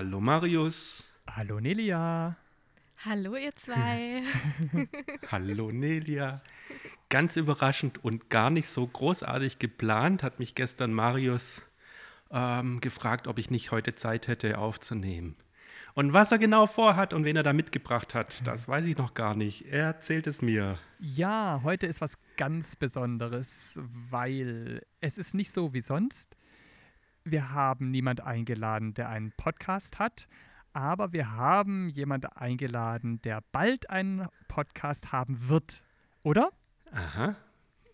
Hallo Marius. Hallo Nelia. Hallo ihr zwei. Hallo Nelia. Ganz überraschend und gar nicht so großartig geplant hat mich gestern Marius ähm, gefragt, ob ich nicht heute Zeit hätte aufzunehmen. Und was er genau vorhat und wen er da mitgebracht hat, das weiß ich noch gar nicht. Er erzählt es mir. Ja, heute ist was ganz Besonderes, weil es ist nicht so wie sonst. Wir haben niemand eingeladen, der einen Podcast hat, aber wir haben jemand eingeladen, der bald einen Podcast haben wird, oder? Aha.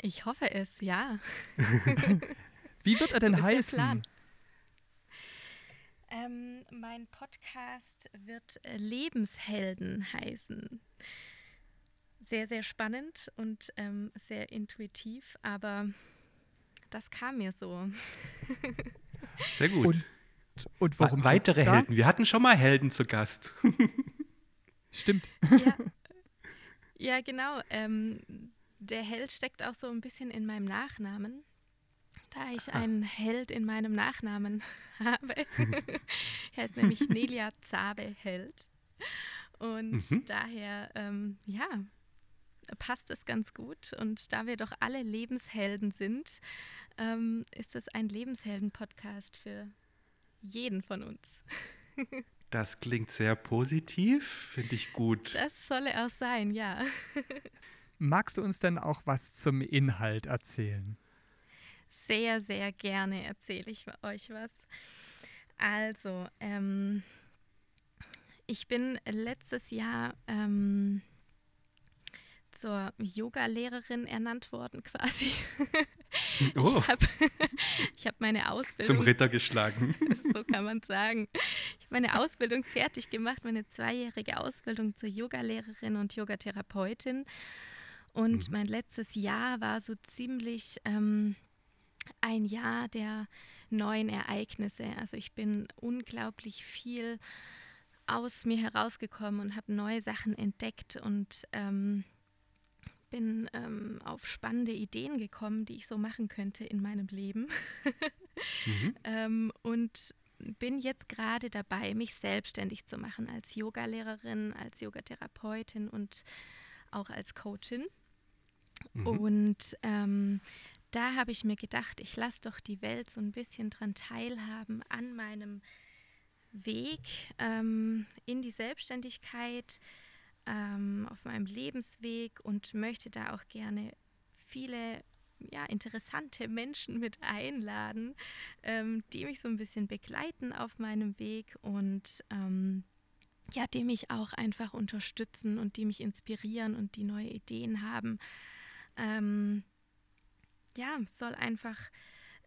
Ich hoffe es, ja. Wie wird er denn So ist der heißen? Plan. Ähm, mein Podcast wird äh, Lebenshelden heißen. Sehr, sehr spannend und ähm, sehr intuitiv, aber das kam mir so. Sehr gut. Und, und worum Wa- Weitere da? Helden. Wir hatten schon mal Helden zu Gast. Stimmt. Ja, ja genau. Ähm, der Held steckt auch so ein bisschen in meinem Nachnamen. Da ich einen Held in meinem Nachnamen habe. er ist nämlich Nelia Zabe Held. Und Mhm. daher, ähm, ja, passt es ganz gut. Und da wir doch alle Lebenshelden sind, ähm, ist es ein Lebenshelden-Podcast für jeden von uns. Das klingt sehr positiv, finde ich gut. Das solle auch sein, ja. Magst du uns denn auch was zum Inhalt erzählen? Sehr, sehr gerne erzähle ich euch was. Also, ähm, ich bin letztes Jahr ähm, zur Yoga-Lehrerin ernannt worden quasi. Oh, Ich habe hab meine zum Ausbildung, Ritter geschlagen. so kann man sagen, ich habe meine Ausbildung fertig gemacht, meine zweijährige Ausbildung zur Yoga-Lehrerin und Yogatherapeutin. Und Mhm. mein letztes Jahr war so ziemlich ähm, ein Jahr der neuen Ereignisse. Also ich bin unglaublich viel aus mir herausgekommen und habe neue Sachen entdeckt und ähm, bin ähm, auf spannende Ideen gekommen, die ich so machen könnte in meinem Leben. Mhm. ähm, und bin jetzt gerade dabei, mich selbstständig zu machen als Yogalehrerin, als Yogatherapeutin und auch als Coachin. Mhm. Und ähm, da habe ich mir gedacht, ich lasse doch die Welt so ein bisschen dran teilhaben an meinem Weg ähm, in die Selbstständigkeit, ähm, auf meinem Lebensweg und möchte da auch gerne viele ja, interessante Menschen mit einladen, ähm, die mich so ein bisschen begleiten auf meinem Weg und ähm, ja, die mich auch einfach unterstützen und die mich inspirieren und die neue Ideen haben. Ähm, ja, soll einfach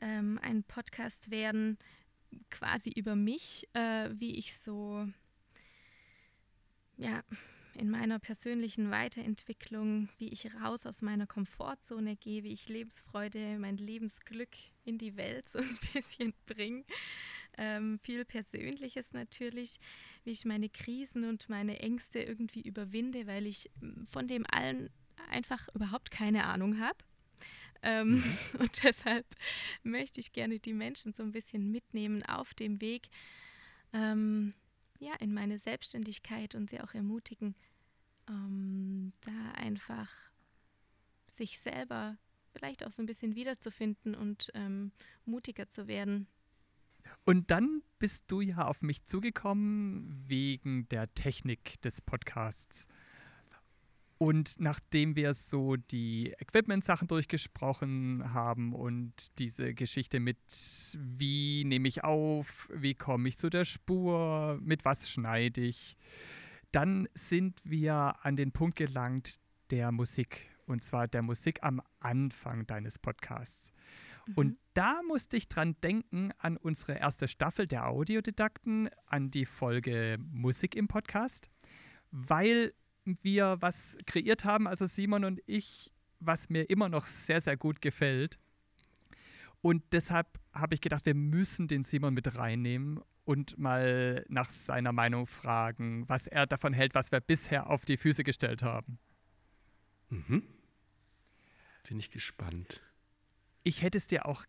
ähm, ein Podcast werden, quasi über mich, äh, wie ich so ja, in meiner persönlichen Weiterentwicklung, wie ich raus aus meiner Komfortzone gehe, wie ich Lebensfreude, mein Lebensglück in die Welt so ein bisschen bringe. Ähm, viel Persönliches natürlich, wie ich meine Krisen und meine Ängste irgendwie überwinde, weil ich mm, von dem allen einfach überhaupt keine Ahnung habe. Ähm, Und deshalb möchte ich gerne die Menschen so ein bisschen mitnehmen auf dem Weg, ähm, ja, in meine Selbstständigkeit und sie auch ermutigen, ähm, da einfach sich selber vielleicht auch so ein bisschen wiederzufinden und ähm, mutiger zu werden. Und dann bist du ja auf mich zugekommen wegen der Technik des Podcasts. Und nachdem wir so die Equipment-Sachen durchgesprochen haben und diese Geschichte mit, wie nehme ich auf, wie komme ich zu der Spur, mit was schneide ich, dann sind wir an den Punkt gelangt der Musik. Und zwar der Musik am Anfang deines Podcasts. Und da musste ich dran denken an unsere erste Staffel der Audiodidakten, an die Folge Musik im Podcast, weil wir was kreiert haben, also Simon und ich, was mir immer noch sehr, sehr gut gefällt. Und deshalb habe ich gedacht, wir müssen den Simon mit reinnehmen und mal nach seiner Meinung fragen, was er davon hält, was wir bisher auf die Füße gestellt haben. Mhm. Bin ich gespannt. Ich hätte es dir auch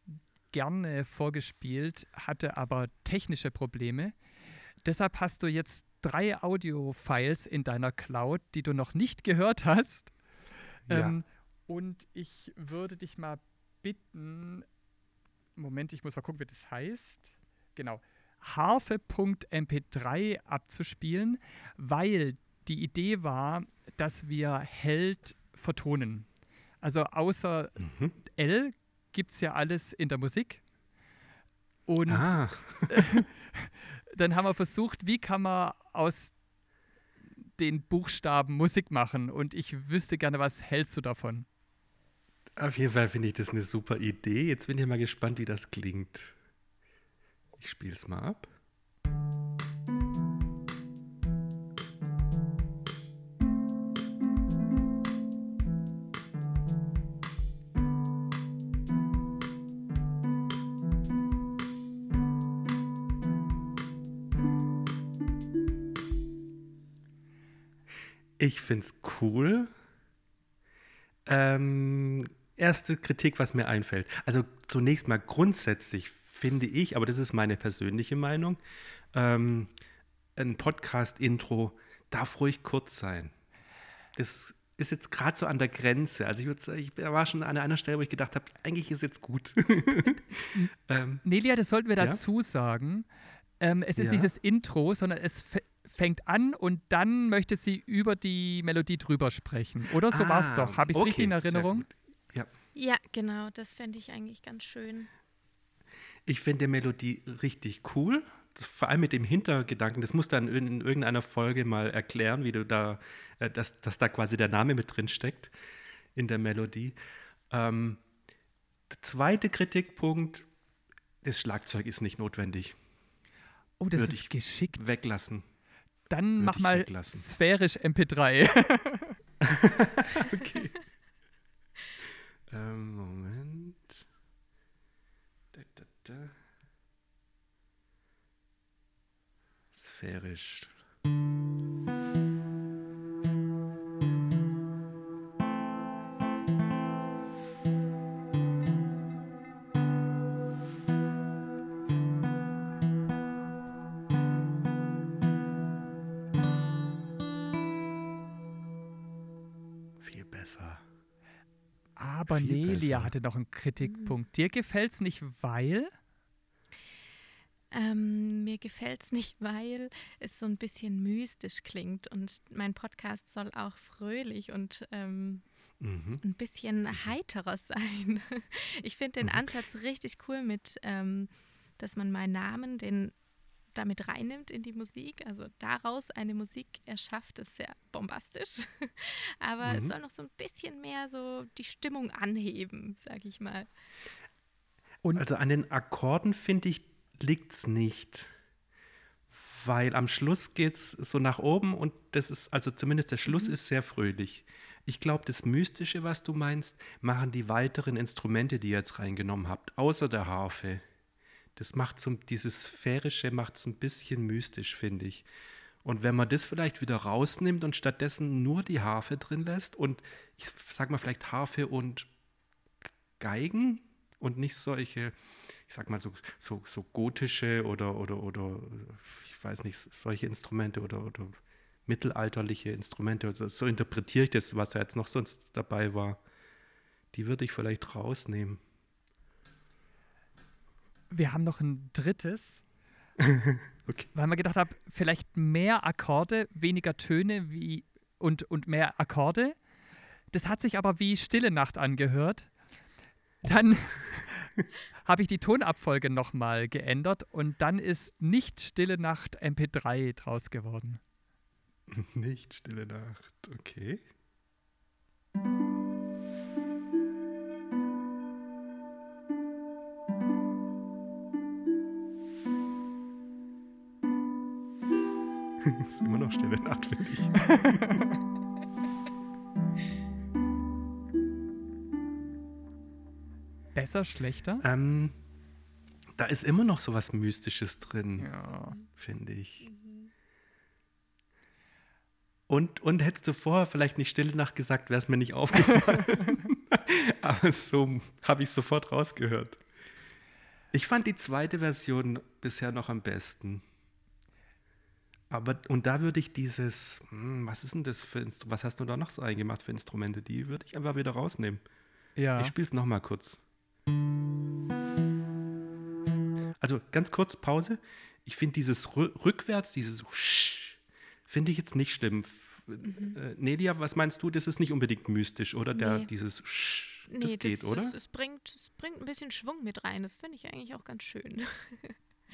gerne vorgespielt, hatte aber technische Probleme. Deshalb hast du jetzt drei Audio-Files in deiner Cloud, die du noch nicht gehört hast. Ja. Ähm, und ich würde dich mal bitten, Moment, ich muss mal gucken, wie das heißt. Genau. Harfe.mp3 abzuspielen, weil die Idee war, dass wir Held vertonen. Also außer Mhm. L gibt es ja alles in der Musik. Und Ah, dann haben wir versucht, wie kann man aus den Buchstaben Musik machen. Und ich wüsste gerne, was hältst du davon? auf jeden Fall finde ich das eine super Idee. Jetzt bin ich mal gespannt, wie das klingt. Ich spiele es mal ab. Ich finde es cool. Ähm, erste Kritik, was mir einfällt. Also zunächst mal grundsätzlich finde ich, aber das ist meine persönliche Meinung, ähm, ein Podcast-Intro darf ruhig kurz sein. Das ist jetzt gerade so an der Grenze. Also ich würde sagen, ich war schon an einer Stelle, wo ich gedacht habe, eigentlich ist jetzt gut. ähm, Nelia, das sollten wir Ja? dazu sagen. Ähm, es ist Ja? nicht das Intro, sondern es fängt an und dann möchte sie über die Melodie drüber sprechen. Oder so war es ah, doch. Habe ich es okay, richtig in Erinnerung? Ja. Ja, genau, das fände ich eigentlich ganz schön. Ich finde die Melodie richtig cool. Vor allem mit dem Hintergedanken, das musst du dann in, in irgendeiner Folge mal erklären, wie du da, äh, dass, dass da quasi der Name mit drin steckt in der Melodie. Ähm, der zweite Kritikpunkt, das Schlagzeug ist nicht notwendig. Oh, das Würde ist ich geschickt. Weglassen. Dann mach mal weglassen. sphärisch MP3. Okay. ähm, Moment. Da, da, da. Sphärisch. Aber Viel Nelia besser. hatte noch einen Kritikpunkt. Dir gefällt es nicht, weil? Ähm, mir gefällt es nicht, weil es so ein bisschen mystisch klingt und mein Podcast soll auch fröhlich und ähm, Mhm. ein bisschen heiterer sein. Ich finde den Mhm. Ansatz richtig cool mit, ähm, dass man meinen Namen, den damit reinnimmt in die Musik, also daraus eine Musik erschafft, ist sehr bombastisch. Aber es Mhm. soll noch so ein bisschen mehr so die Stimmung anheben, sag ich mal. Und Also an den Akkorden, finde ich, liegt es nicht. Weil am Schluss geht es so nach oben und das ist, also zumindest der Schluss ist sehr fröhlich. Ich glaube, das Mystische, was du meinst, machen die weiteren Instrumente, die ihr jetzt reingenommen habt, außer der Harfe. Das macht so, dieses Sphärische macht es ein bisschen mystisch, finde ich. Und wenn man das vielleicht wieder rausnimmt und stattdessen nur die Harfe drin lässt und ich sag mal vielleicht Harfe und Geigen und nicht solche, ich sag mal so, so, so gotische oder, oder, oder, ich weiß nicht, solche Instrumente oder, oder mittelalterliche Instrumente. Also so interpretiere ich das, was da jetzt noch sonst dabei war. Die würde ich vielleicht rausnehmen. Wir haben noch ein drittes, Okay. weil man gedacht hat, vielleicht mehr Akkorde, weniger Töne wie, und, und mehr Akkorde. Das hat sich aber wie Stille Nacht angehört. Dann habe ich die Tonabfolge nochmal geändert und dann ist nicht Stille Nacht MP3 draus geworden. Nicht Stille Nacht, okay. Ist immer noch Stille Nacht, finde ich. Besser, schlechter? Ähm, da ist immer noch so was Mystisches drin, Ja. finde ich. Und, und hättest du vorher vielleicht nicht Stille Nacht gesagt, wäre es mir nicht aufgefallen. Aber so habe ich sofort rausgehört. Ich fand die zweite Version bisher noch am besten. Aber, und da würde ich dieses, hm, was ist denn das für Instrumente, was hast du da noch so eingemacht für Instrumente? Die würde ich einfach wieder rausnehmen. Ja. Ich spiele es nochmal kurz. Also ganz kurz Pause. Ich finde dieses Rü rückwärts, dieses Sch, finde ich jetzt nicht schlimm. F äh, Nelia, was meinst du? Das ist nicht unbedingt mystisch, oder? Der, Nee. dieses Sch, Nee, das geht, oder? Es, es, bringt, es bringt ein bisschen Schwung mit rein. Das finde ich eigentlich auch ganz schön.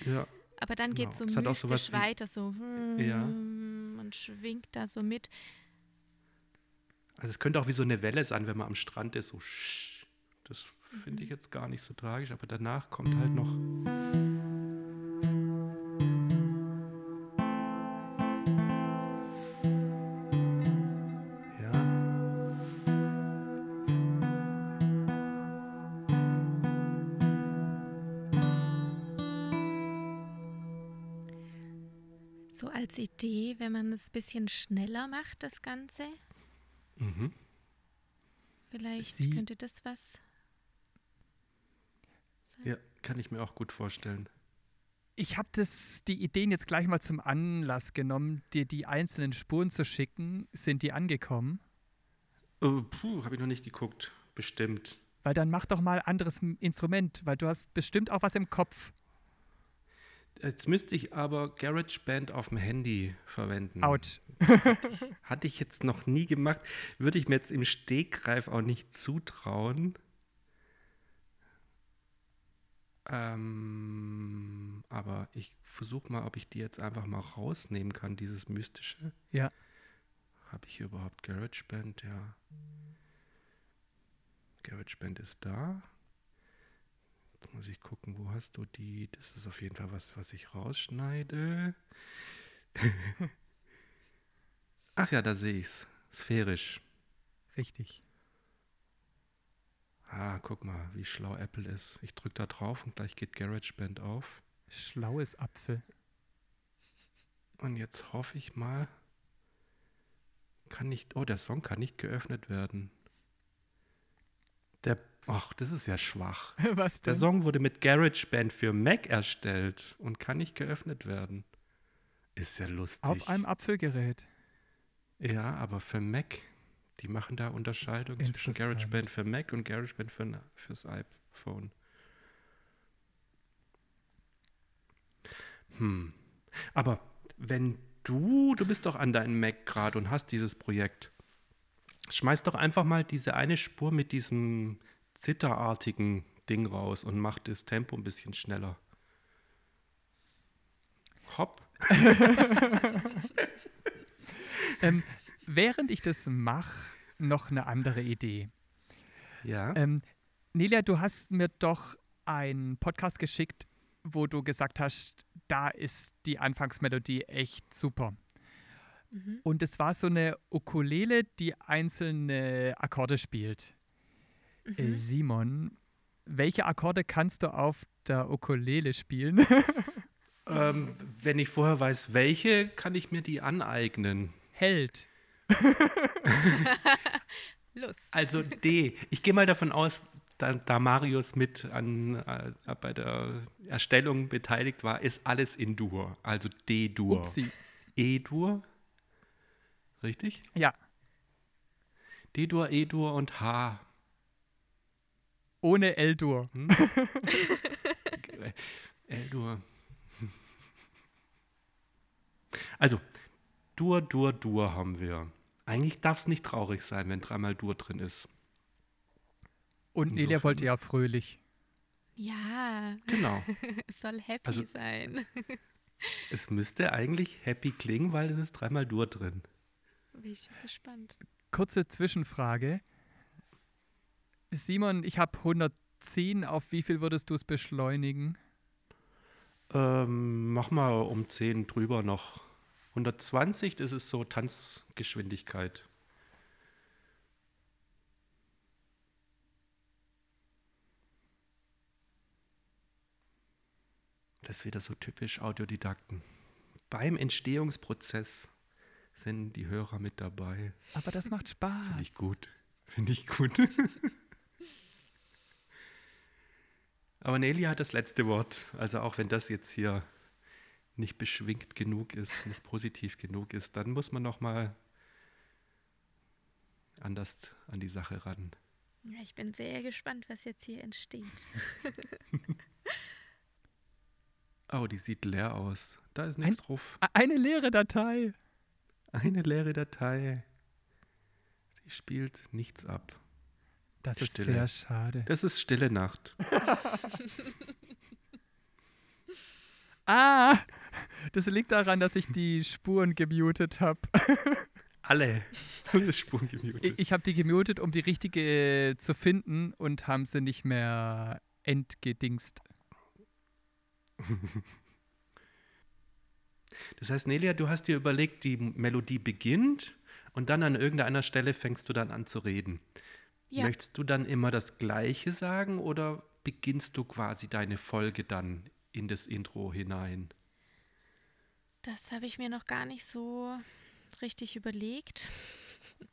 ja. Aber dann geht es Genau. so Es hat auch mystisch weiter, so Ja. man schwingt da so mit. Also es könnte auch wie so eine Welle sein, wenn man am Strand ist, so. Das finde ich jetzt gar nicht so tragisch, aber danach kommt halt noch. Bisschen schneller macht, das Ganze. Mhm. Vielleicht Sie- könnte das was sein. Ja, kann ich mir auch gut vorstellen. Ich habe die Ideen jetzt gleich mal zum Anlass genommen, dir die einzelnen Spuren zu schicken. Sind die angekommen? Oh, puh, habe ich noch nicht geguckt. Bestimmt. Weil dann mach doch mal anderes Instrument, weil du hast bestimmt auch was im Kopf. Jetzt müsste ich aber GarageBand auf dem Handy verwenden. Out. Hatte ich jetzt noch nie gemacht. Würde ich mir jetzt im Stegreif auch nicht zutrauen. Ähm, aber ich versuche mal, ob ich die jetzt einfach mal rausnehmen kann, dieses Mystische. Ja. Habe ich hier überhaupt GarageBand? Ja. GarageBand ist da. Jetzt muss ich gucken, wo hast du die? Das ist auf jeden Fall was, was ich rausschneide. Ach ja, da sehe ich's. Sphärisch. Richtig. Ah, guck mal, wie schlau Apple ist. Ich drücke da drauf und gleich geht GarageBand auf. Schlaues Apfel. Und jetzt hoffe ich mal, kann nicht, oh, der Song kann nicht geöffnet werden. Der, ach, das ist ja schwach. was Der denn? Song wurde mit GarageBand für Mac erstellt und kann nicht geöffnet werden. Ist ja lustig. Auf einem Apfelgerät. Ja, aber für Mac, die machen da Unterscheidung zwischen. GarageBand für Mac und GarageBand für, fürs iPhone. Hm. Aber wenn du, du bist doch an deinem Mac gerade und hast dieses Projekt, schmeiß doch einfach mal diese eine Spur mit diesem zitterartigen Ding raus und mach das Tempo ein bisschen schneller. Hopp. Ähm, während ich das mache, noch eine andere Idee. Ja. Ähm, Nelia, du hast mir doch einen Podcast geschickt, wo du gesagt hast, da ist die Anfangsmelodie echt super. Mhm. Und es war so eine Ukulele, die einzelne Akkorde spielt. Äh, Mhm. Simon, welche Akkorde kannst du auf der Ukulele spielen? Ähm, wenn ich vorher weiß, welche, kann ich mir die aneignen. Held. Los. Also D. Ich gehe mal davon aus, da, da Marius mit an, äh, bei der Erstellung beteiligt war, ist alles in Dur. Also D-Dur. E-Dur. Richtig? Ja, D-Dur, E-Dur und H. ohne L-Dur. Hm? L-Dur. Also, Dur, Dur, Dur haben wir. Eigentlich darf es nicht traurig sein, wenn dreimal Dur drin ist. Und Nelia Insofern- wollte ja fröhlich. Ja, Genau. es soll happy Also- sein. Es müsste eigentlich happy klingen, weil es ist dreimal Dur drin. Bin ich gespannt. Kurze Zwischenfrage. Simon, ich habe 110. Auf wie viel würdest du es beschleunigen? Ähm, mach mal um 10 drüber noch. 120, das ist so Tanzgeschwindigkeit. Das ist wieder so typisch Audiodidakten. Beim Entstehungsprozess sind die Hörer mit dabei. Aber das macht Spaß. Finde ich gut. Finde ich gut. Aber Nelia hat das letzte Wort. Also auch wenn das jetzt hier nicht beschwingt genug ist, nicht positiv genug ist, dann muss man noch mal anders an die Sache ran. Ja, ich bin sehr gespannt, was jetzt hier entsteht. oh, die sieht leer aus. Da ist nichts Ein, drauf. Eine leere Datei. Eine leere Datei. Sie spielt nichts ab. Das ist Stille. sehr schade. Das ist stille Nacht. ah, das liegt daran, dass ich die Spuren gemutet habe. Alle. Alle Spuren Ich, gemutet. ich habe die gemutet, um die richtige zu finden und haben sie nicht mehr entgedingst. Das heißt, Nelia, du hast dir überlegt, die Melodie beginnt und dann an irgendeiner Stelle fängst du dann an zu reden. Ja. Möchtest du dann immer das Gleiche sagen oder beginnst du quasi deine Folge dann in das Intro hinein? Das habe ich mir noch gar nicht so richtig überlegt.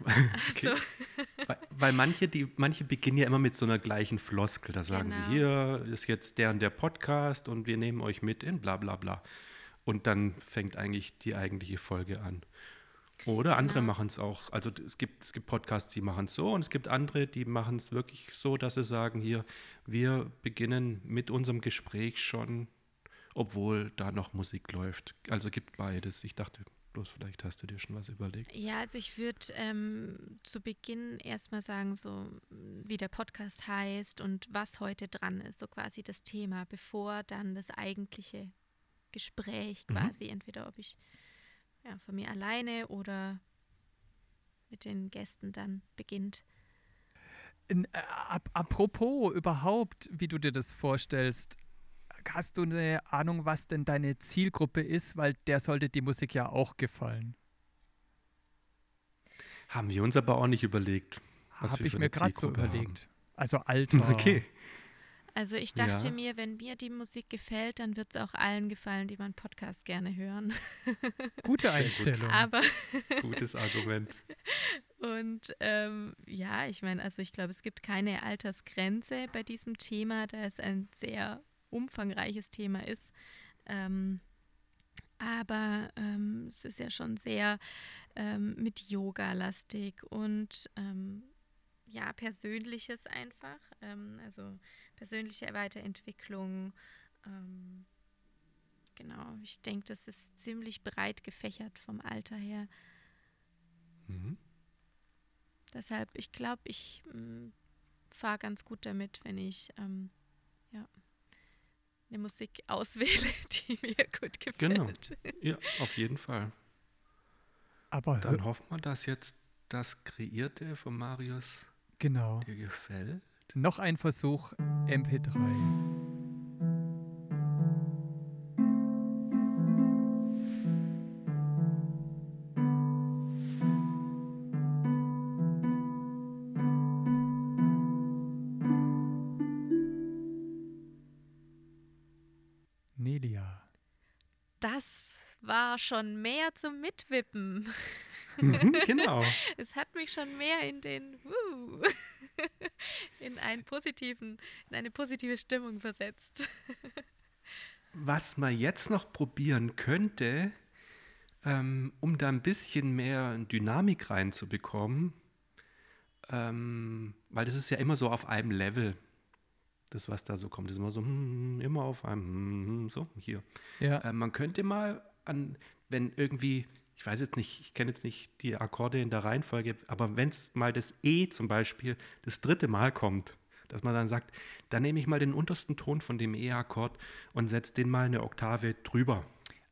Okay. Also, Weil, weil manche, die, manche beginnen ja immer mit so einer gleichen Floskel. Da sagen Genau. sie, hier ist jetzt der und der Podcast und wir nehmen euch mit in bla bla bla. Und dann fängt eigentlich die eigentliche Folge an. Oder andere Genau. machen es auch. Also es gibt, es gibt Podcasts, die machen es so und es gibt andere, die machen es wirklich so, dass sie sagen, hier, wir beginnen mit unserem Gespräch schon, obwohl da noch Musik läuft. Also gibt beides. Ich dachte, bloß vielleicht hast du dir schon was überlegt. ja, also ich würde ähm, zu Beginn erstmal sagen, so wie der Podcast heißt und was heute dran ist, so quasi das Thema, bevor dann das eigentliche Gespräch Mhm. quasi, entweder ob ich ja, von mir alleine oder mit den Gästen dann beginnt. In, äh, ap apropos überhaupt, wie du dir das vorstellst, hast du eine Ahnung, was denn deine Zielgruppe ist? Weil der sollte die Musik ja auch gefallen. Haben wir uns aber auch nicht überlegt. was Habe ich mir gerade so Zielgruppe haben. überlegt. Also Alter. Okay. Also ich dachte Ja. mir, wenn mir die Musik gefällt, dann wird es auch allen gefallen, die meinen Podcast gerne hören. Gute gut. Einstellung. Aber Gutes Argument. Und ähm, ja, ich meine, also ich glaube, es gibt keine Altersgrenze bei diesem Thema, da es ein sehr umfangreiches Thema ist. Ähm, aber ähm, es ist ja schon sehr ähm, mit Yoga-lastig und ähm, ja, Persönliches einfach. Ähm, also persönliche Weiterentwicklung. Ähm, genau, ich denke, das ist ziemlich breit gefächert vom Alter her. Mhm. Deshalb, ich glaube, ich fahre ganz gut damit, wenn ich ähm, ja, eine Musik auswähle, die mir gut gefällt. Genau. Ja, auf jeden Fall. Aber Dann hoffen wir, dass jetzt das Kreierte von Marius genau. dir gefällt. Noch ein Versuch MP3. Nelia. Das war schon mehr zum Mitwippen. Mhm, genau. Es hat mich schon mehr in den in einen positiven, in eine positive Stimmung versetzt. Was man jetzt noch probieren könnte, ähm, um da ein bisschen mehr Dynamik reinzubekommen, ähm, weil das ist ja immer so auf einem Level, das, was da so kommt, ist immer so, hm, immer auf einem, hm, hm, so, hier. Ja, Äh, man könnte mal an, wenn irgendwie, ich weiß jetzt nicht, ich kenne jetzt nicht die Akkorde in der Reihenfolge, aber wenn es mal das E zum Beispiel das dritte Mal kommt, dass man dann sagt, dann nehme ich mal den untersten Ton von dem E-Akkord und setze den mal eine Oktave drüber,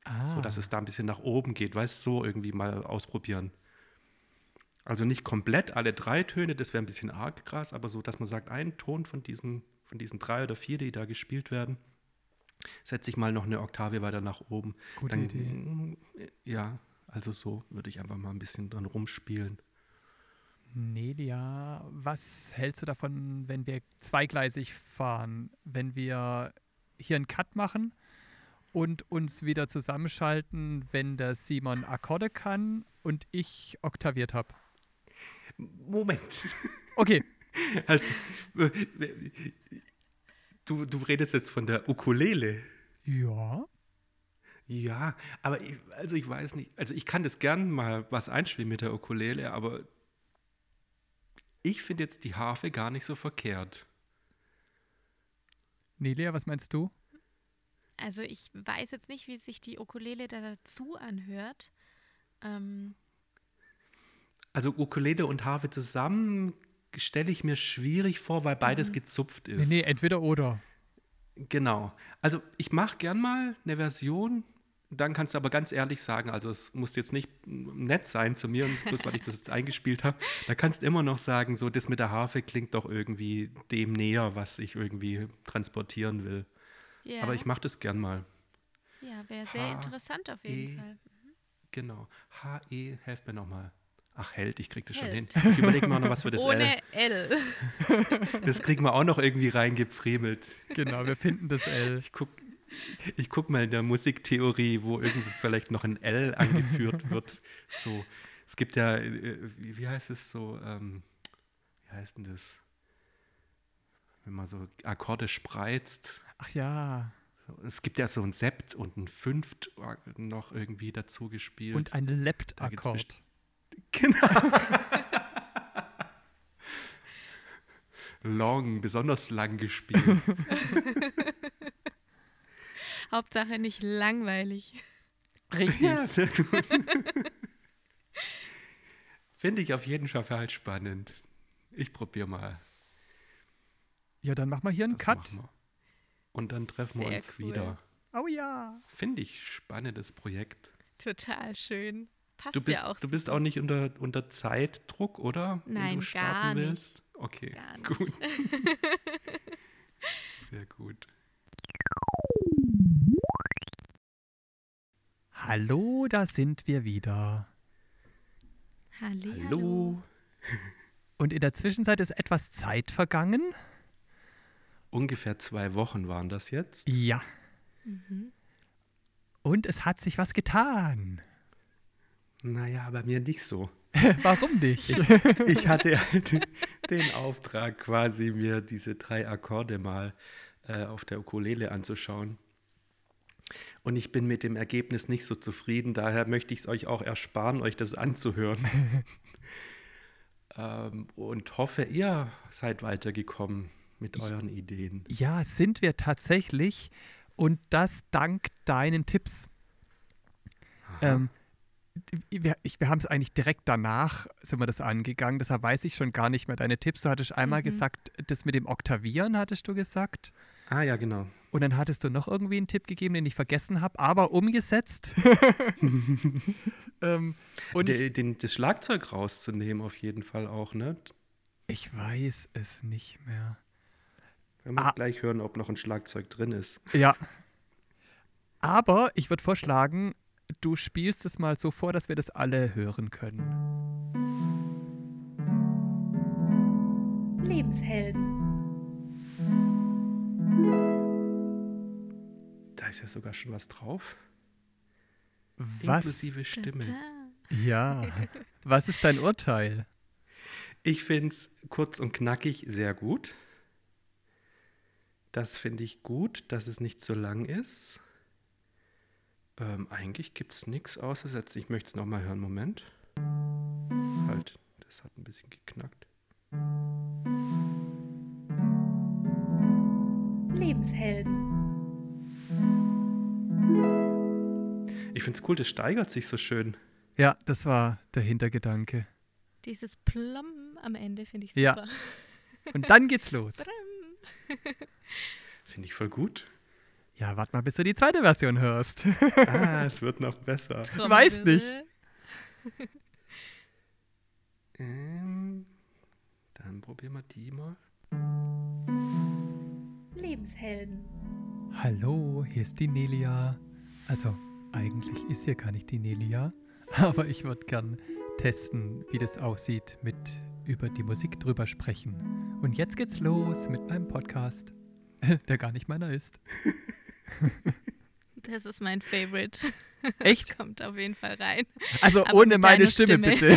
ah, so dass es da ein bisschen nach oben geht, weißt du, so irgendwie mal ausprobieren. Also nicht komplett alle drei Töne, das wäre ein bisschen arg krass, aber so, dass man sagt, ein Ton von diesen, von diesen drei oder vier, die da gespielt werden, setze ich mal noch eine Oktave weiter nach oben. gute Dann, Idee. Ja, also so würde ich einfach mal ein bisschen dran rumspielen. Nelia, was hältst du davon, wenn wir zweigleisig fahren? Wenn wir hier einen Cut machen und uns wieder zusammenschalten, wenn der Simon Akkorde kann und ich oktaviert habe? Moment. Okay, Also, äh, du, du redest jetzt von der Ukulele. Ja. Ja, aber ich, also ich weiß nicht, also ich kann das gern mal was einspielen mit der Ukulele, aber ich finde jetzt die Harfe gar nicht so verkehrt. Nelia, was meinst du? Also ich weiß jetzt nicht, wie sich die Ukulele da dazu anhört. Ähm, Also Ukulele und Harfe zusammen stelle ich mir schwierig vor, weil beides Mhm. gezupft Nee, ist. nee, entweder oder. Genau. Also ich mache gern mal eine Version. Dann kannst du aber ganz ehrlich sagen, also es muss jetzt nicht nett sein zu mir, bloß weil ich das jetzt eingespielt habe. Da kannst du immer noch sagen, so das mit der Harfe klingt doch irgendwie dem näher, was ich irgendwie transportieren will. ja, Aber ich mache das gern mal. ja wäre sehr H, interessant auf jeden E, Fall. Genau. H-E, helft mir nochmal. Ach, Held, ich krieg das schon Held. hin. Ich überlege mir auch noch was für das L. Ohne L. Das kriegen wir auch noch irgendwie reingefriemelt. Genau, wir finden das L. Ich guck, ich guck mal in der Musiktheorie, wo irgendwie vielleicht noch ein L angeführt wird. So, es gibt ja, äh, wie, heißt es so, ähm, wie heißt denn das? Wenn man so Akkorde spreizt. Ach ja. Es gibt ja so ein Sept und ein Fünft noch irgendwie dazu gespielt. Und ein Lept-Akkord. Genau. Long, besonders lang gespielt. Hauptsache nicht langweilig. Richtig. Ja, sehr gut. Finde ich auf jeden Fall halt spannend. Ich probiere mal. Ja, dann machen wir hier einen Das Cut. wir. Und dann treffen wir Sehr uns cool. wieder. Oh ja. Finde ich spannendes Projekt. Total schön. Passt Du bist, ja auch du bist auch nicht unter, unter Zeitdruck, oder? Wenn Nein, du starten gar nicht. willst? Okay, Gar nicht. gut. Sehr gut. Hallo, da sind wir wieder. Halli, Hallo. Und in der Zwischenzeit ist etwas Zeit vergangen. Ungefähr zwei Wochen waren das jetzt. Ja. Mhm. Und es hat sich was getan. Naja, bei mir nicht so. Warum nicht? Ich hatte halt den Auftrag, quasi mir diese drei Akkorde mal äh, auf der Ukulele anzuschauen. Und ich bin mit dem Ergebnis nicht so zufrieden, daher möchte ich es euch auch ersparen, euch das anzuhören. ähm, und hoffe, ihr seid weitergekommen mit euren Ideen. ja, sind wir tatsächlich. Und das dank deinen Tipps. Ähm, wir wir haben es eigentlich direkt danach, sind wir das angegangen. Deshalb weiß ich schon gar nicht mehr deine Tipps. Du hattest einmal Mhm. gesagt, das mit dem Oktavieren hattest du gesagt. Ah ja, genau. Und dann hattest du noch irgendwie einen Tipp gegeben, den ich vergessen habe, aber umgesetzt. ähm, und ich, De, den, das Schlagzeug rauszunehmen auf jeden Fall auch, ne? ich weiß es nicht mehr. Wir müssen Ah. gleich hören, ob noch ein Schlagzeug drin ist. Ja. Aber ich würde vorschlagen, du spielst es mal so vor, dass wir das alle hören können. Lebenshelden. Ist ja sogar schon was drauf. Was? Inklusive Stimme. Tada. Ja. Was ist dein Urteil? Ich finde es kurz und knackig sehr gut. Das finde ich gut, dass es nicht so lang ist. Ähm, eigentlich gibt es nichts auszusetzen. Ich möchte es nochmal hören. Moment. Halt, das hat ein bisschen geknackt. Lebenshelden. Ich finde es cool, das steigert sich so schön. Ja, das war der Hintergedanke. Dieses Plom am Ende finde ich Ja. super. Und dann geht's los. Finde ich voll gut. Ja, warte mal, bis du die zweite Version hörst. Ah, es wird noch besser. Weiß nicht. Ähm, dann probieren wir die mal. Lebenshelden. Hallo, hier ist die Nelia. Also, eigentlich ist hier gar nicht die Nelia, aber ich würde gern testen, wie das aussieht mit über die Musik drüber sprechen. Und jetzt geht's los mit meinem Podcast, der gar nicht meiner ist. Das ist mein Favorite. Echt? Das kommt auf jeden Fall rein. Also Aber ohne meine Stimme, Stimme. bitte.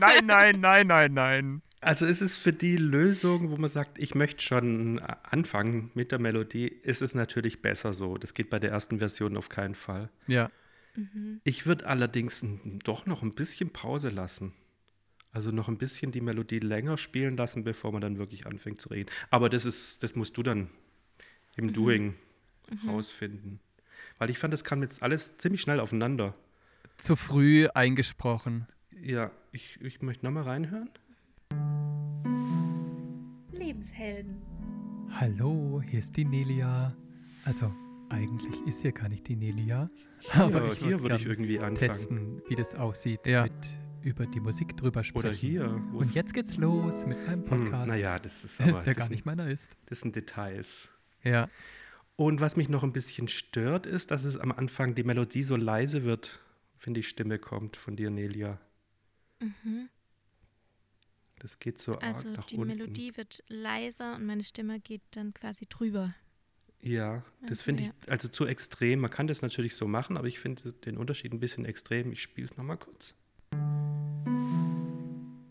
nein, nein, nein, nein, nein. Also ist es für die Lösung, wo man sagt, ich möchte schon anfangen mit der Melodie, ist es natürlich besser so. Das geht bei der ersten Version auf keinen Fall. Ja. Mhm. Ich würde allerdings doch noch ein bisschen Pause lassen. Also noch ein bisschen die Melodie länger spielen lassen, bevor man dann wirklich anfängt zu reden. Aber das ist, das musst du dann im Doing rausfinden. Weil ich fand, das kam jetzt alles ziemlich schnell aufeinander. Zu früh eingesprochen. Ja, ich, ich möchte nochmal reinhören. Lebenshelden. Hallo, hier ist die Nelia. Also, eigentlich ist hier gar nicht die Nelia. Hier, Aber ich hier würd würde ich irgendwie anfangen. testen, wie das aussieht. Ja. Mit über die Musik drüber sprechen. Oder hier. Und jetzt geht's los mit meinem hm, Podcast, naja, das ist aber der gar sind, nicht meiner ist. das sind Details. Ja. Und was mich noch ein bisschen stört, ist, dass es am Anfang die Melodie so leise wird, wenn die Stimme kommt von dir, Nelia. Mhm. Das geht so Also arg nach die unten. Melodie wird leiser und meine Stimme geht dann quasi drüber. Ja, das Also, finde ja. ich also zu extrem. Man kann das natürlich so machen, aber ich finde den Unterschied ein bisschen extrem. Ich spiele es nochmal kurz.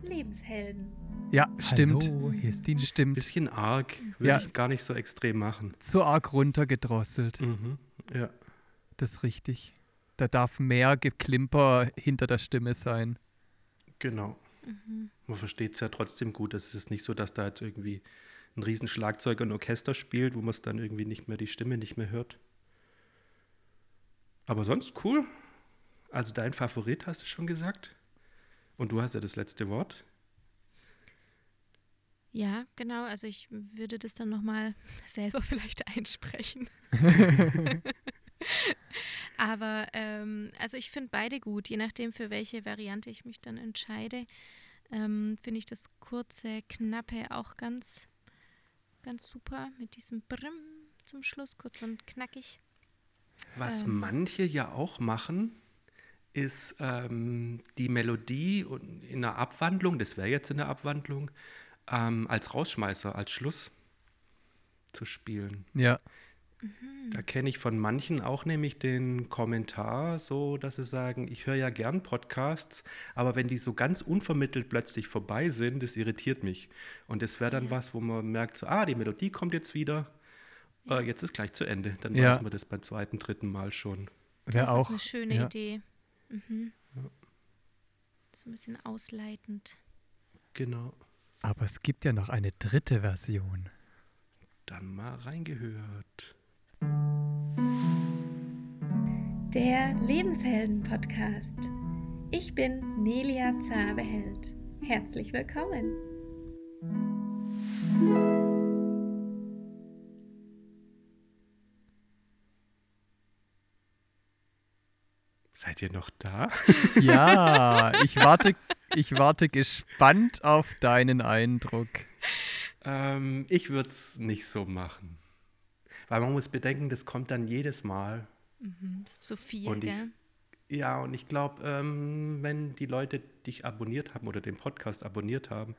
Lebenshelden. Ja, stimmt. Hallo, hier ist die Stimmt. Bisschen arg, würde Ja. ich gar nicht so extrem machen. Zu arg runtergedrosselt. Mhm. Ja, Das ist richtig. Da darf mehr Geklimper hinter der Stimme sein. genau. Mhm. Man versteht es ja trotzdem gut. Es ist nicht so, dass da jetzt irgendwie ein riesen Schlagzeug und Orchester spielt, wo man es dann irgendwie nicht mehr, die Stimme nicht mehr hört. Aber sonst cool. Also dein Favorit hast du schon gesagt. Und du hast ja das letzte Wort. Ja, genau. Also ich würde das dann nochmal selber vielleicht einsprechen. Aber ähm, also ich finde beide gut, je nachdem, für welche Variante ich mich dann entscheide. Ähm, finde ich das kurze, knappe auch ganz, ganz super mit diesem Brim zum Schluss, kurz und knackig. Was Ähm. manche ja auch machen, ist ähm, die Melodie und in einer Abwandlung, das wäre jetzt in der Abwandlung, ähm, als Rausschmeißer, als Schluss zu spielen. Ja. Da kenne ich von manchen auch nämlich den Kommentar, so dass sie sagen, ich höre ja gern Podcasts, aber wenn die so ganz unvermittelt plötzlich vorbei sind, das irritiert mich. Und das wäre dann Ja. was, wo man merkt, so, ah, die Melodie kommt jetzt wieder, äh, jetzt ist gleich zu Ende. Dann Ja. weiß man das beim zweiten, dritten Mal schon. Wäre das auch. ist eine schöne ja. Idee. Mhm. Ja. So ein bisschen ausleitend. Genau. Aber es gibt ja noch eine dritte Version. Dann mal reingehört. Der Lebenshelden-Podcast. Ich bin Nelia Zabeheld. Herzlich willkommen. Seid ihr noch da? Ja, ich warte, ich warte gespannt auf deinen Eindruck. ähm, ich würde es nicht so machen. Weil man muss bedenken, das kommt dann jedes Mal. Mhm. Das ist zu viel, Und ich, gell? ja, und ich glaube, ähm, wenn die Leute dich abonniert haben oder den Podcast abonniert haben,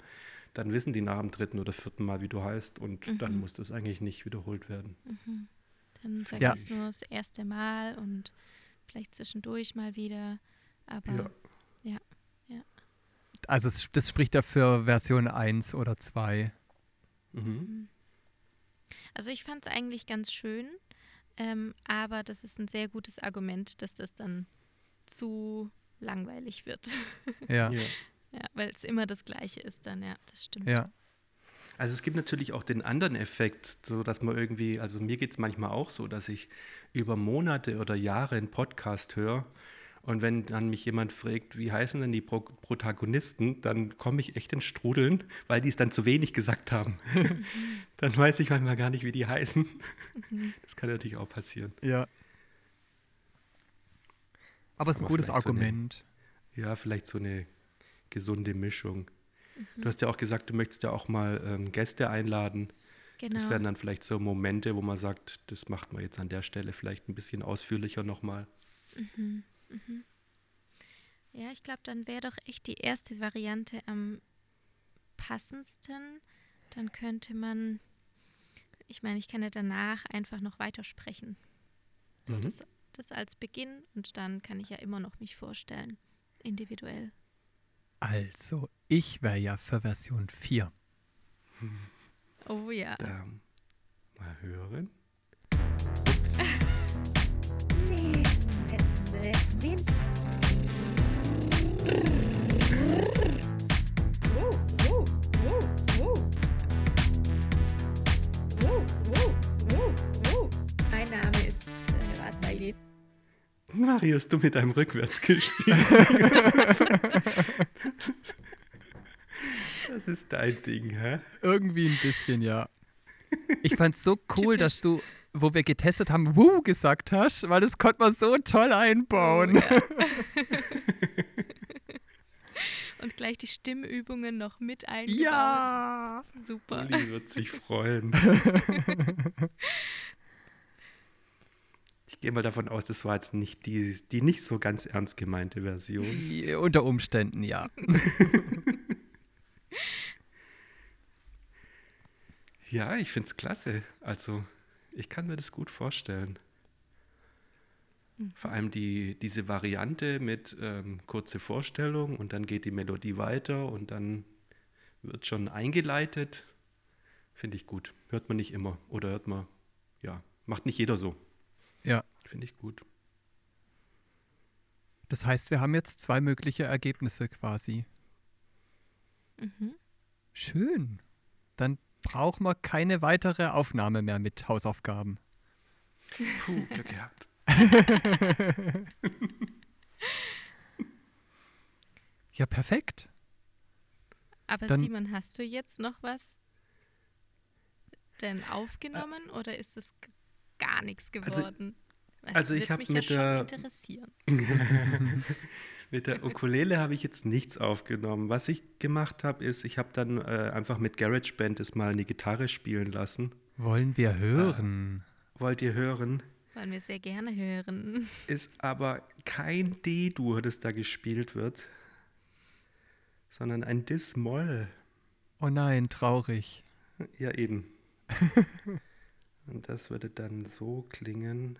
dann wissen die nach dem dritten oder vierten Mal, wie du heißt. Und dann Mhm. muss das eigentlich nicht wiederholt werden. Dann sage Ja. ich es nur das erste Mal und vielleicht zwischendurch mal wieder. Aber Ja. Also es, das spricht ja für Version 1 oder 2. Mhm. also ich fand es eigentlich ganz schön, ähm, aber das ist ein sehr gutes Argument, dass das dann zu langweilig wird. Ja, Ja. ja, weil es immer das Gleiche ist dann, ja, das stimmt. ja. Also es gibt natürlich auch den anderen Effekt, so dass man irgendwie, also mir geht es manchmal auch so, dass ich über Monate oder Jahre einen Podcast höre und wenn dann mich jemand fragt, wie heißen denn die Pro Protagonisten, dann komme ich echt in Strudeln, weil die es dann zu wenig gesagt haben. dann weiß ich manchmal gar nicht, wie die heißen. Mhm. Das kann natürlich auch passieren. Ja. Aber es ist ein Aber gutes vielleicht so eine- Argument. Ja, vielleicht so eine gesunde Mischung. Mhm. Du hast ja auch gesagt, du möchtest ja auch mal ähm, Gäste einladen. Das Genau. wären dann vielleicht so Momente, wo man sagt, das macht man jetzt an der Stelle vielleicht ein bisschen ausführlicher nochmal. Mhm. Mhm. Ja, ich glaube, dann wäre doch echt die erste Variante am passendsten. Dann könnte man, ich meine, ich kann ja danach einfach noch weitersprechen. Mhm. das, das als Beginn und dann kann ich ja immer noch mich vorstellen, individuell. Also, ich wäre ja für Version 4. Oh ja. Da mal hören. Nee, oh. Mein Name ist, äh, Marius, du mit einem Rückwärtsgespiel. das ist dein Ding, hä? Irgendwie ein bisschen, ja. Ich fand's so cool, dass du, wo wir getestet haben, Wuh gesagt hast, weil das konnte man so toll einbauen. Oh, ja. Und gleich die Stimmübungen noch mit eingebaut. ja. Super. Uli wird sich freuen. Ich gehe mal davon aus, das war jetzt nicht die, die nicht so ganz ernst gemeinte Version. Unter Umständen, ja. Ja, ich finde es klasse. Also, ich kann mir das gut vorstellen. Vor allem die, diese Variante mit ähm, kurze Vorstellung und dann geht die Melodie weiter und dann wird schon eingeleitet. Finde ich gut. Hört man nicht immer. Oder hört man, ja, macht nicht jeder so. Ja. Finde ich gut. Das heißt, wir haben jetzt zwei mögliche Ergebnisse quasi. Mhm. Schön. Dann brauchen wir keine weitere Aufnahme mehr mit Hausaufgaben. Puh, Glück gehabt. Ja, perfekt. Aber Dann- Simon, hast du jetzt noch was denn aufgenommen oder ist es gar nichts Also- geworden? Das also ich wird hab mich mit ja der- schon interessieren. Mit der Ukulele habe ich jetzt nichts aufgenommen. Was ich gemacht habe, ist, ich habe dann äh, einfach mit GarageBand es mal eine Gitarre spielen lassen. Wollen wir hören? Wollt ihr hören? Wollen wir sehr gerne hören. Ist aber kein D-Dur, das da gespielt wird, sondern ein Dis-Moll. Oh nein, traurig. Ja, eben. Und das würde dann so klingen.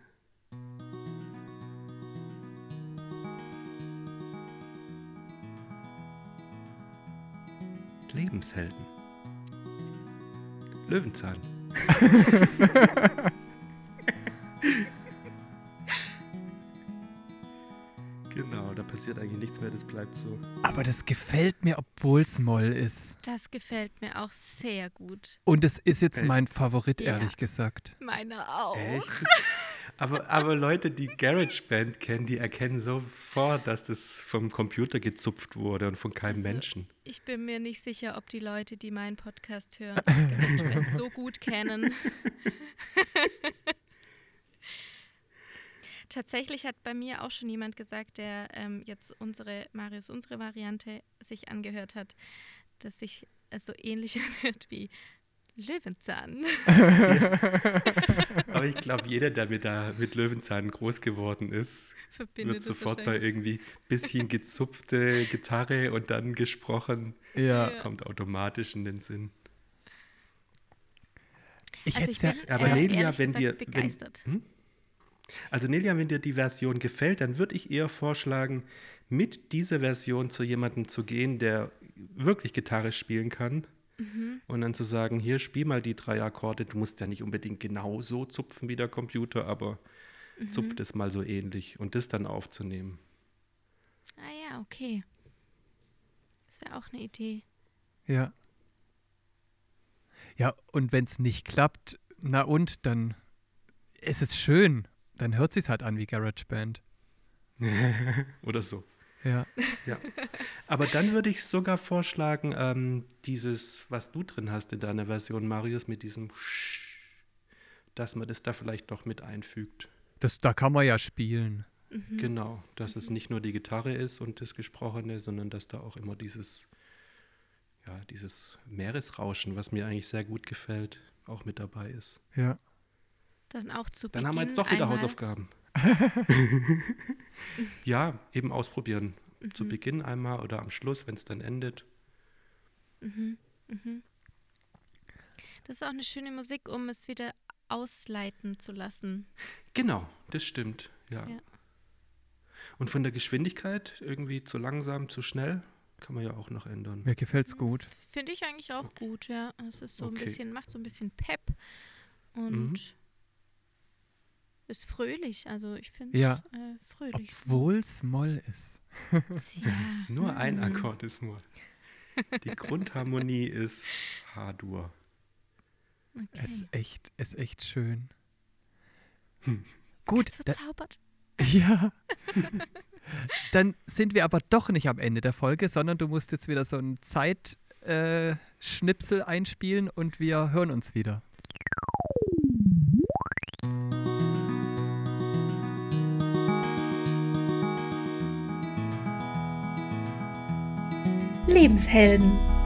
Lebenshelden. Löwenzahn. genau, da passiert eigentlich nichts mehr, das bleibt so. Aber das gefällt mir, obwohl es Moll ist. Das gefällt mir auch sehr gut. Und es ist jetzt Echt? mein Favorit, Ja. ehrlich gesagt. Meiner auch. Echt? Aber, aber Leute, die GarageBand kennen, die erkennen sofort, dass das vom Computer gezupft wurde und von keinem Also, Menschen. Ich bin mir nicht sicher, ob die Leute, die meinen Podcast hören, GarageBand so gut kennen. Tatsächlich hat bei mir auch schon jemand gesagt, der ähm, jetzt unsere, Marius, unsere Variante sich angehört hat, dass sich es so ähnlich anhört wie Löwenzahn. Aber ich glaube, jeder, der mit, da, mit Löwenzahn groß geworden ist, Verbindet wird sofort bei irgendwie bisschen gezupfte Gitarre und dann gesprochen, Ja. Ja. kommt automatisch in den Sinn. Ich Also hätte ich ja. bin Aber äh, Nelia, wenn dir- wenn- begeistert. Hm? Also Nelia, wenn dir die Version gefällt, dann würde ich eher vorschlagen, mit dieser Version zu jemandem zu gehen, der wirklich Gitarre spielen kann. Mhm. Und dann zu sagen, hier spiel mal die drei Akkorde. Du musst ja nicht unbedingt genau so zupfen wie der Computer, aber Mhm. zupft es mal so ähnlich und das dann aufzunehmen. Ah ja, okay. Das wäre auch eine Idee. Ja. Ja, und wenn es nicht klappt, na und, dann ist es schön. Dann hört sich's halt an wie GarageBand. Oder so. Ja. Ja. Aber dann würde ich sogar vorschlagen, ähm, dieses, was du drin hast in deiner Version, Marius, mit diesem Sch, dass man das da vielleicht noch mit einfügt. Das, da kann man ja spielen. Mhm. Genau, dass es nicht nur die Gitarre ist und das Gesprochene, sondern dass da auch immer dieses, ja, dieses Meeresrauschen, was mir eigentlich sehr gut gefällt, auch mit dabei ist. Ja. Dann auch zu Dann Beginn haben wir jetzt doch wieder einmal, Hausaufgaben. ja, eben ausprobieren. Zu Mhm. Beginn einmal oder am Schluss, wenn es dann endet. Mhm. Mhm. Das ist auch eine schöne Musik, um es wieder ausleiten zu lassen. Genau, das stimmt, ja. Ja. Und von der Geschwindigkeit irgendwie zu langsam, zu schnell? Kann man ja auch noch ändern. Mir gefällt's gut. Finde ich eigentlich auch gut, ja. Es ist so Okay. ein bisschen, macht so ein bisschen Pep und Mhm. Ist fröhlich. Also ich finde Ja. äh, fröhlich. Obwohl's Moll ist. Ja. Nur ein. Akkord ist Moll. Die Grundharmonie ist H-Dur. Es Okay. ist echt, ist echt schön. Hm. Gut, da, verzaubert. ja. Dann sind wir aber doch nicht am Ende der Folge, sondern du musst jetzt wieder so einen Zeitschnipsel äh, einspielen und wir hören uns wieder. Lebenshelden.